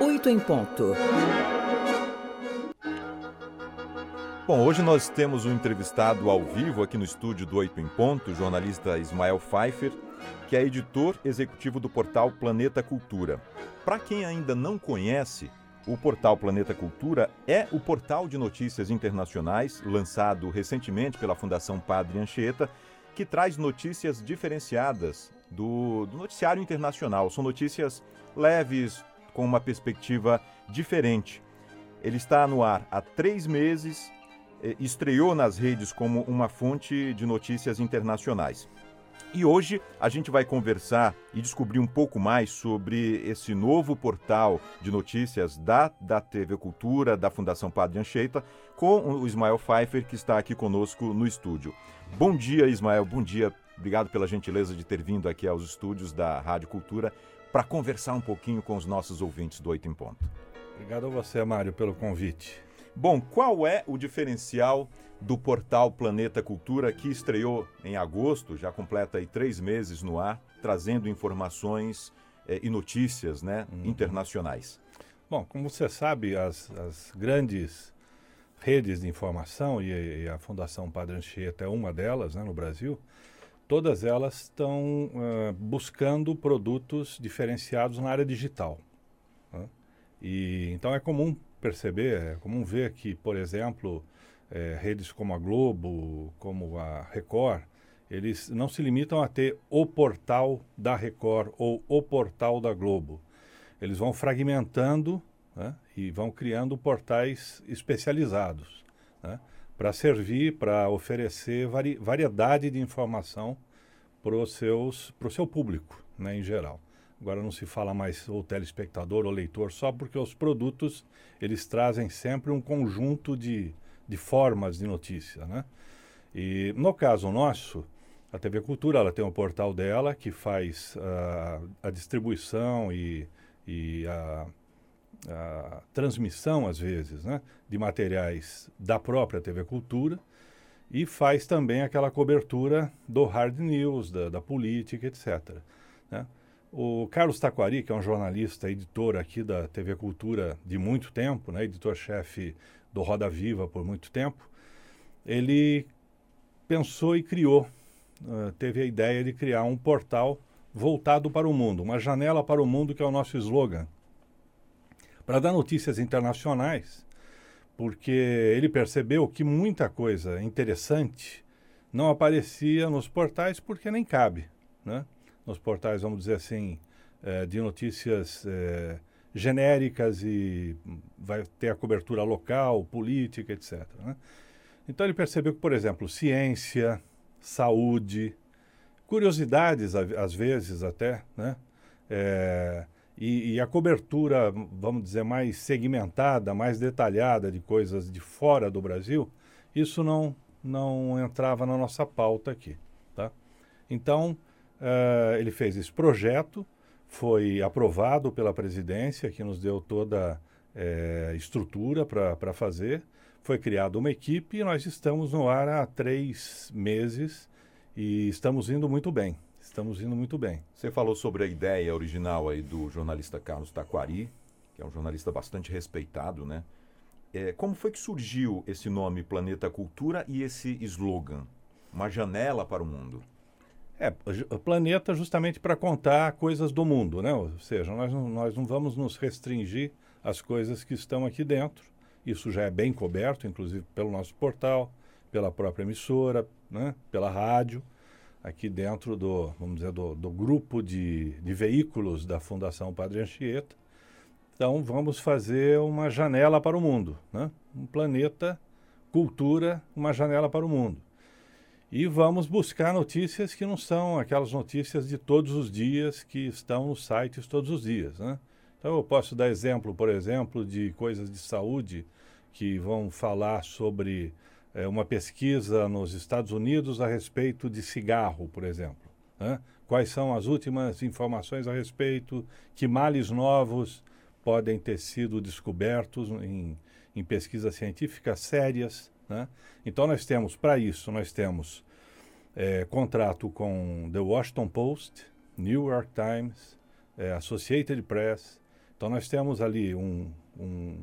Oito em ponto. Bom, hoje nós temos um entrevistado ao vivo aqui no estúdio do Oito em Ponto, o jornalista Ismael Pfeiffer, que é editor executivo do portal Planeta Cultura. Para quem ainda não conhece, o portal Planeta Cultura é o portal de notícias internacionais lançado recentemente pela Fundação Padre Anchieta, que traz notícias diferenciadas do, do noticiário internacional. São notícias leves, com uma perspectiva diferente. Ele está no ar há três meses, estreou nas redes como uma fonte de notícias internacionais. E hoje a gente vai conversar e descobrir um pouco mais sobre esse novo portal de notícias da, da TV Cultura, da Fundação Padre Anchieta, com o Ismael Pfeiffer, que está aqui conosco no estúdio. Bom dia, Ismael, bom dia. Obrigado pela gentileza de ter vindo aqui aos estúdios da Rádio Cultura para conversar um pouquinho com os nossos ouvintes do Oito em Ponto. Obrigado a você, Mário, pelo convite. Bom, qual é o diferencial do portal Planeta Cultura, que estreou em agosto, já completa aí três meses no ar, trazendo informações eh, e notícias né, uhum. internacionais? Bom, como você sabe, as, as grandes redes de informação, e, e, a Fundação Padre Anchieta é uma delas né, no Brasil, todas elas estão uh, buscando produtos diferenciados na área digital. Né? E, então é comum perceber, é comum ver que, por exemplo, é, redes como a Globo, como a Record, eles não se limitam a ter o portal da Record ou o portal da Globo. Eles vão fragmentando né, e vão criando portais especializados né, para servir, para oferecer vari variedade de informação para o seu público né, em geral. Agora não se fala mais o telespectador ou leitor só porque os produtos eles trazem sempre um conjunto de, de formas de notícia, né? E no caso nosso, a TV Cultura ela tem um portal dela que faz uh, a distribuição e, e a, a, transmissão, às vezes, né, de materiais da própria TV Cultura e faz também aquela cobertura do hard news, da, da política, etc. Né? O Carlos Taquari, que é um jornalista, editor aqui da TV Cultura de muito tempo, né, editor-chefe do Roda Viva por muito tempo, ele pensou e criou, uh, teve a ideia de criar um portal voltado para o mundo, uma janela para o mundo, que é o nosso slogan, para dar notícias internacionais, porque ele percebeu que muita coisa interessante não aparecia nos portais porque nem cabe, né? Nos portais, vamos dizer assim, eh, de notícias eh, genéricas e vai ter a cobertura local, política, etc. Né? Então ele percebeu que, por exemplo, ciência, saúde, curiosidades às vezes até, né? É, e, e, a cobertura, vamos dizer, mais segmentada, mais detalhada de coisas de fora do Brasil, isso não, não entrava na nossa pauta aqui. Tá? Então, uh, ele fez esse projeto, foi aprovado pela presidência, que nos deu toda é, estrutura para fazer. Foi criada uma equipe e nós estamos no ar há três meses e estamos indo muito bem. Estamos indo muito bem. Você falou sobre a ideia original aí do jornalista Carlos Taquari, que é um jornalista bastante respeitado, né? É, como foi que surgiu esse nome Planeta Cultura e esse slogan? Uma janela para o mundo. É, o planeta justamente para contar coisas do mundo, né? Ou seja, nós não, nós não vamos nos restringir às coisas que estão aqui dentro. Isso já é bem coberto, inclusive pelo nosso portal, pela própria emissora, né? pela rádio, aqui dentro do, vamos dizer, do, do grupo de, de veículos da Fundação Padre Anchieta. Então, vamos fazer uma janela para o mundo, né? Um planeta, cultura, uma janela para o mundo. E vamos buscar notícias que não são aquelas notícias de todos os dias que estão nos sites todos os dias. Né? Então eu posso dar exemplo, por exemplo, de coisas de saúde que vão falar sobre é, uma pesquisa nos Estados Unidos a respeito de cigarro, por exemplo. Né? Quais são as últimas informações a respeito, que males novos podem ter sido descobertos em, em pesquisas científicas sérias. Né? Então nós temos, para isso, nós temos é, contrato com The Washington Post, New York Times, é, Associated Press. Então nós temos ali um, um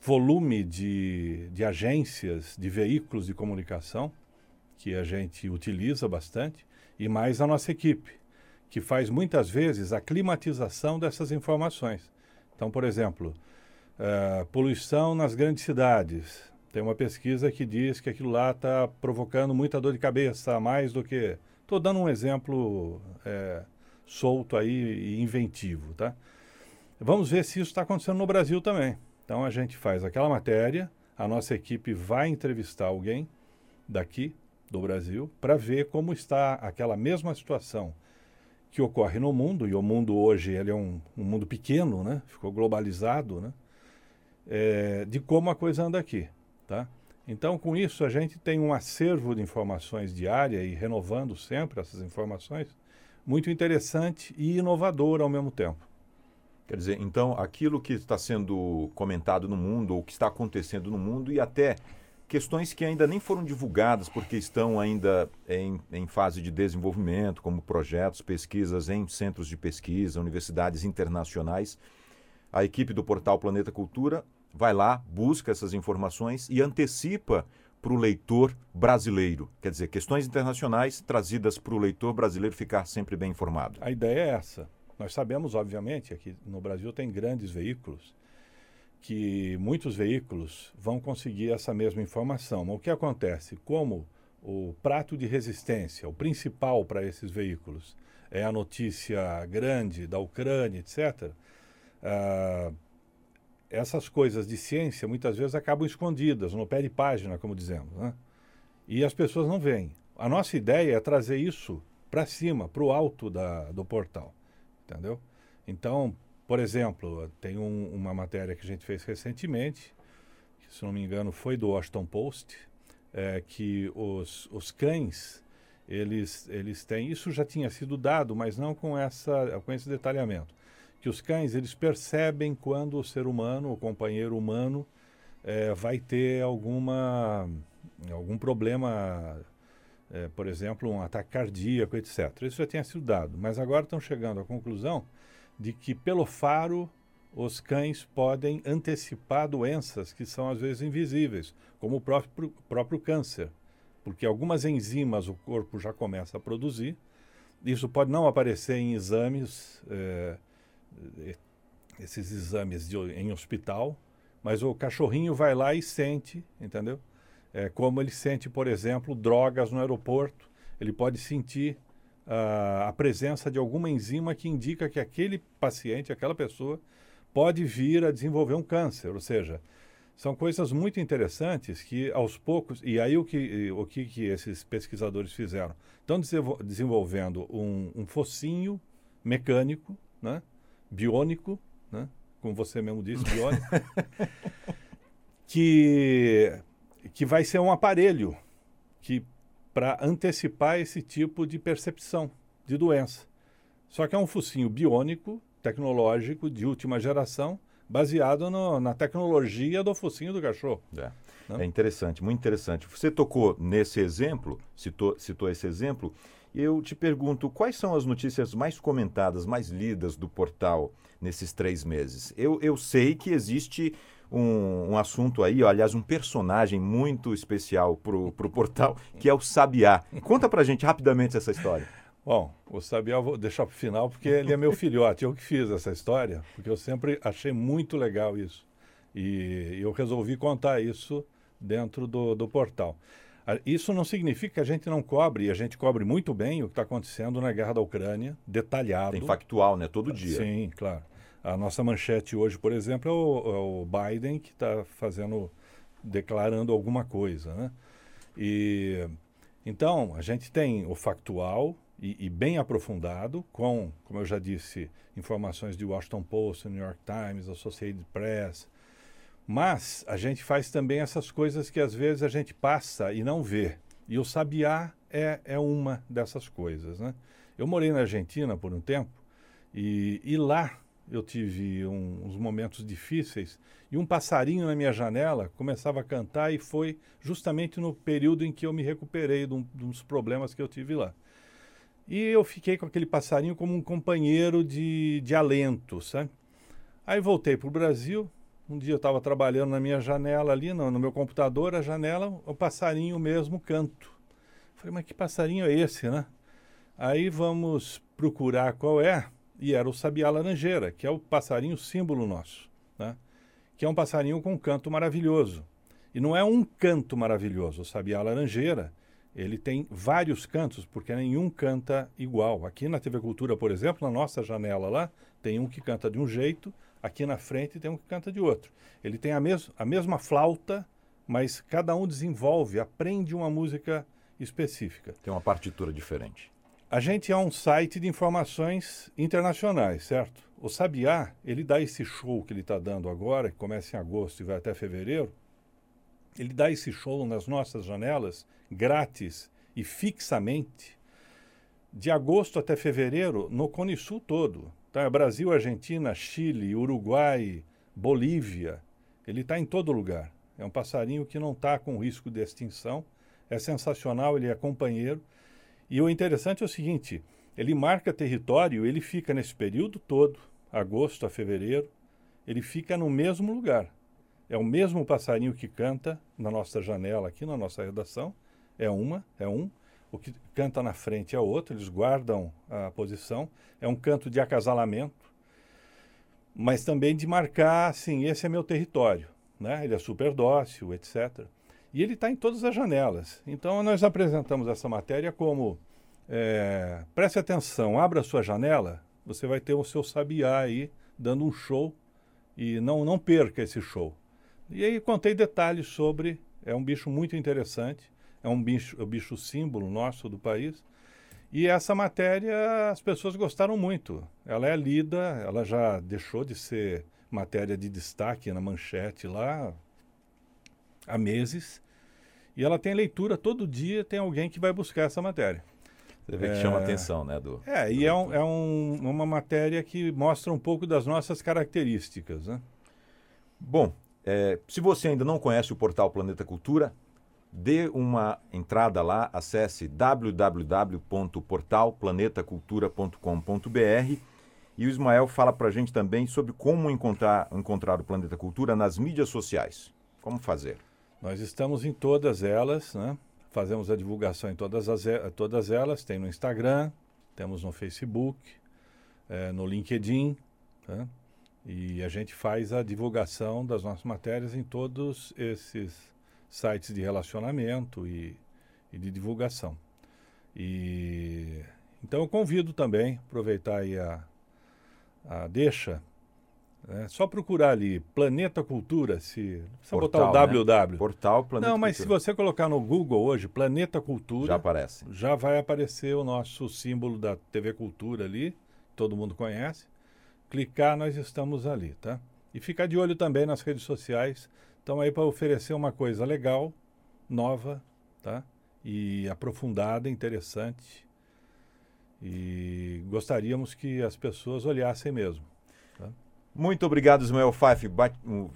volume de, de agências, de veículos de comunicação que a gente utiliza bastante e mais a nossa equipe, que faz muitas vezes a climatização dessas informações. Então, por exemplo, uh, poluição nas grandes cidades. Tem uma pesquisa que diz que aquilo lá está provocando muita dor de cabeça, mais do que. Estou dando um exemplo é, solto aí e inventivo, tá? Vamos ver se isso está acontecendo no Brasil também. Então a gente faz aquela matéria, a nossa equipe vai entrevistar alguém daqui do Brasil para ver como está aquela mesma situação que ocorre no mundo, e o mundo hoje ele é um, um mundo pequeno, né? ficou globalizado, né? É, de como a coisa anda aqui. Tá? Então, com isso, a gente tem um acervo de informações diária e renovando sempre essas informações, muito interessante e inovador ao mesmo tempo. Quer dizer, então, aquilo que está sendo comentado no mundo, ou que está acontecendo no mundo, e até questões que ainda nem foram divulgadas porque estão ainda em, em, fase de desenvolvimento, como projetos, pesquisas em centros de pesquisa, universidades internacionais. A equipe do portal Planeta Cultura vai lá, busca essas informações e antecipa para o leitor brasileiro. Quer dizer, questões internacionais trazidas para o leitor brasileiro ficar sempre bem informado. A ideia é essa. Nós sabemos, obviamente, que no Brasil tem grandes veículos que muitos veículos vão conseguir essa mesma informação. Mas o que acontece? Como o prato de resistência, o principal para esses veículos, é a notícia grande da Ucrânia, etc., ah, essas coisas de ciência muitas vezes acabam escondidas, no pé de página, como dizemos. Né? E as pessoas não veem. A nossa ideia é trazer isso para cima, para o alto da, do portal. Entendeu? Então, por exemplo, tem um, uma matéria que a gente fez recentemente, que, se não me engano, foi do Washington Post, é, que os, os cães, eles, eles têm, isso já tinha sido dado, mas não com, essa, com esse detalhamento, que os cães, eles percebem quando o ser humano, o companheiro humano, é, vai ter alguma, algum problema, é, por exemplo, um ataque cardíaco, etc. Isso já tinha sido dado, mas agora estão chegando à conclusão de que pelo faro os cães podem antecipar doenças que são às vezes invisíveis, como o próprio, próprio câncer, porque algumas enzimas o corpo já começa a produzir. Isso pode não aparecer em exames, é, esses exames de, em hospital, mas o cachorrinho vai lá e sente, entendeu? É, como ele sente, por exemplo, drogas no aeroporto, ele pode sentir uh, a presença de alguma enzima que indica que aquele paciente, aquela pessoa, pode vir a desenvolver um câncer. Ou seja, são coisas muito interessantes que aos poucos, e aí o que, o que, que esses pesquisadores fizeram? Estão desenvolvendo um, um focinho mecânico, né? Biônico, né? como você mesmo disse, biônico, que, que vai ser um aparelho que para antecipar esse tipo de percepção de doença. Só que é um focinho biônico, tecnológico, de última geração, baseado no, na tecnologia do focinho do cachorro. É. é. interessante, muito interessante. Você tocou nesse exemplo, citou, citou esse exemplo, eu te pergunto, quais são as notícias mais comentadas, mais lidas do portal nesses três meses? Eu, eu sei que existe um, um assunto aí, ó, aliás, um personagem muito especial para o portal, que é o Sabiá. Conta para gente rapidamente essa história. Bom, o Sabiá eu vou deixar para o final, porque ele é meu filhote. Eu que fiz essa história, porque eu sempre achei muito legal isso. E eu resolvi contar isso dentro do, do portal. Isso não significa que a gente não cobre, e a gente cobre muito bem o que está acontecendo na guerra da Ucrânia, detalhado. Tem factual, né? Todo dia. Sim, claro. A nossa manchete hoje, por exemplo, é o, é o Biden que está fazendo, declarando alguma coisa, né? E então a gente tem o factual e, e, bem aprofundado, com, como eu já disse, informações de Washington Post, New York Times, Associated Press. Mas a gente faz também essas coisas que às vezes a gente passa e não vê. E o Sabiá é, é uma dessas coisas. Né? Eu morei na Argentina por um tempo e, e lá eu tive um, uns momentos difíceis e um passarinho na minha janela começava a cantar e foi justamente no período em que eu me recuperei de um, dos problemas que eu tive lá. E eu fiquei com aquele passarinho como um companheiro de, de alento, sabe? Aí voltei para o Brasil. Um dia eu estava trabalhando na minha janela ali, no, no, meu computador, a janela, o passarinho mesmo canto. Falei, mas que passarinho é esse, né? Aí vamos procurar qual é, e era o sabiá laranjeira, que é o passarinho símbolo nosso, né? Que é um passarinho com canto maravilhoso. E não é um canto maravilhoso, o sabiá laranjeira, ele tem vários cantos, porque nenhum canta igual. Aqui na TV Cultura, por exemplo, na nossa janela lá, tem um que canta de um jeito, aqui na frente tem um que canta de outro. Ele tem a, mes a mesma flauta, mas cada um desenvolve, aprende uma música específica. Tem uma partitura diferente. A gente é um site de informações internacionais, certo? O Sabiá, ele dá esse show que ele está dando agora, que começa em agosto e vai até fevereiro, ele dá esse show nas nossas janelas, grátis e fixamente, de agosto até fevereiro, no Cone Sul todo. Tá? Brasil, Argentina, Chile, Uruguai, Bolívia. Ele está em todo lugar. É um passarinho que não está com risco de extinção. É sensacional, ele é companheiro. E o interessante é o seguinte: ele marca território, ele fica nesse período todo, agosto a fevereiro, ele fica no mesmo lugar. É o mesmo passarinho que canta na nossa janela aqui na nossa redação. É uma, é um o que canta na frente é outro, eles guardam a posição. É um canto de acasalamento, mas também de marcar, assim, esse é meu território. Né? Ele é super dócil, etc. E ele está em todas as janelas. Então, nós apresentamos essa matéria como: é, preste atenção, abra sua janela, você vai ter o seu sabiá aí dando um show e não, não perca esse show. E aí contei detalhes sobre. É um bicho muito interessante é um bicho, é um bicho símbolo nosso do país. E essa matéria as pessoas gostaram muito. Ela é lida, ela já deixou de ser matéria de destaque na manchete lá há meses. E ela tem leitura todo dia, tem alguém que vai buscar essa matéria. Você vê que é... chama atenção, né? Do, é, do e é, um, é um, uma matéria que mostra um pouco das nossas características, né? Bom, é, se você ainda não conhece o portal Planeta Cultura, dê uma entrada lá, acesse www.portalplanetacultura.com.br e o Ismael fala para a gente também sobre como encontrar, encontrar o Planeta Cultura nas mídias sociais. Como fazer? Nós estamos em todas elas, né? fazemos a divulgação em todas, as, todas elas, tem no Instagram, temos no Facebook, é, no LinkedIn, tá? e a gente faz a divulgação das nossas matérias em todos esses sites de relacionamento e, e de divulgação. E então eu convido também, aproveitar aí a, a deixa, né? só procurar ali Planeta Cultura, se Portal, botar o www. Né? Portal Planeta Não, mas Cultura. se você colocar no Google hoje Planeta Cultura, já aparece. Já vai aparecer o nosso símbolo da TV Cultura ali, todo mundo conhece. Clicar, nós estamos ali, tá? E ficar de olho também nas redes sociais então aí para oferecer uma coisa legal, nova, tá? E aprofundada, interessante. E gostaríamos que as pessoas olhassem mesmo. Tá? Muito obrigado, Ismael Pfeiffer.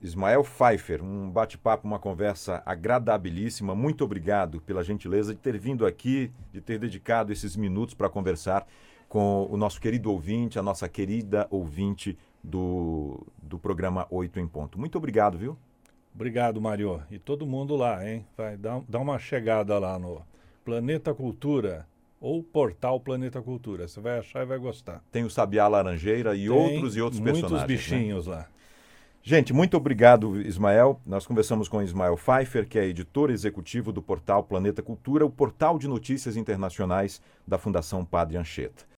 Ismael Pfeiffer, um bate-papo, uma conversa agradabilíssima. Muito obrigado pela gentileza de ter vindo aqui, de ter dedicado esses minutos para conversar com o nosso querido ouvinte, a nossa querida ouvinte do, do programa Oito em Ponto. Muito obrigado, viu? Obrigado, Mário. E todo mundo lá, hein? Vai dar, dar uma chegada lá no Planeta Cultura ou portal Planeta Cultura. Você vai achar e vai gostar. Tem o Sabiá Laranjeira e Tem outros e outros muitos personagens. Muitos né? bichinhos né? lá. Gente, muito obrigado, Ismael. Nós conversamos com Ismael Pfeiffer, que é editor executivo do portal Planeta Cultura, o portal de notícias internacionais da Fundação Padre Anchieta.